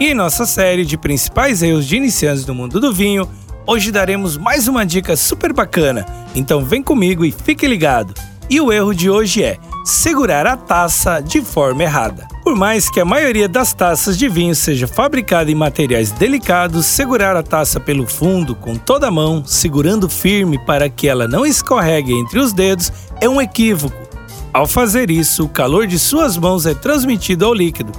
E em nossa série de principais erros de iniciantes do mundo do vinho, hoje daremos mais uma dica super bacana. Então vem comigo e fique ligado. E o erro de hoje é segurar a taça de forma errada. Por mais que a maioria das taças de vinho seja fabricada em materiais delicados, segurar a taça pelo fundo com toda a mão, segurando firme para que ela não escorregue entre os dedos, é um equívoco. Ao fazer isso, o calor de suas mãos é transmitido ao líquido,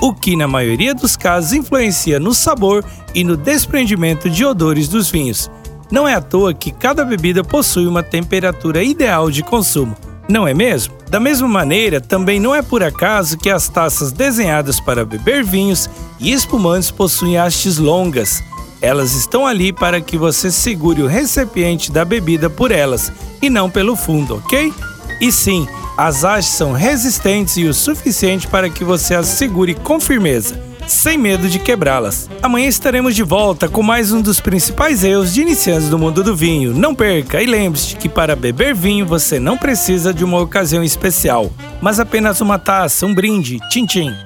o que na maioria dos casos influencia no sabor e no desprendimento de odores dos vinhos. Não é à toa que cada bebida possui uma temperatura ideal de consumo, não é mesmo? Da mesma maneira, também não é por acaso que as taças desenhadas para beber vinhos e espumantes possuem hastes longas. Elas estão ali para que você segure o recipiente da bebida por elas e não pelo fundo, ok? E sim, as hastes são resistentes e o suficiente para que você as segure com firmeza, sem medo de quebrá-las. Amanhã estaremos de volta com mais um dos principais erros de iniciantes do mundo do vinho. Não perca e lembre-se que para beber vinho você não precisa de uma ocasião especial, mas apenas uma taça, um brinde, tchim-tchim. O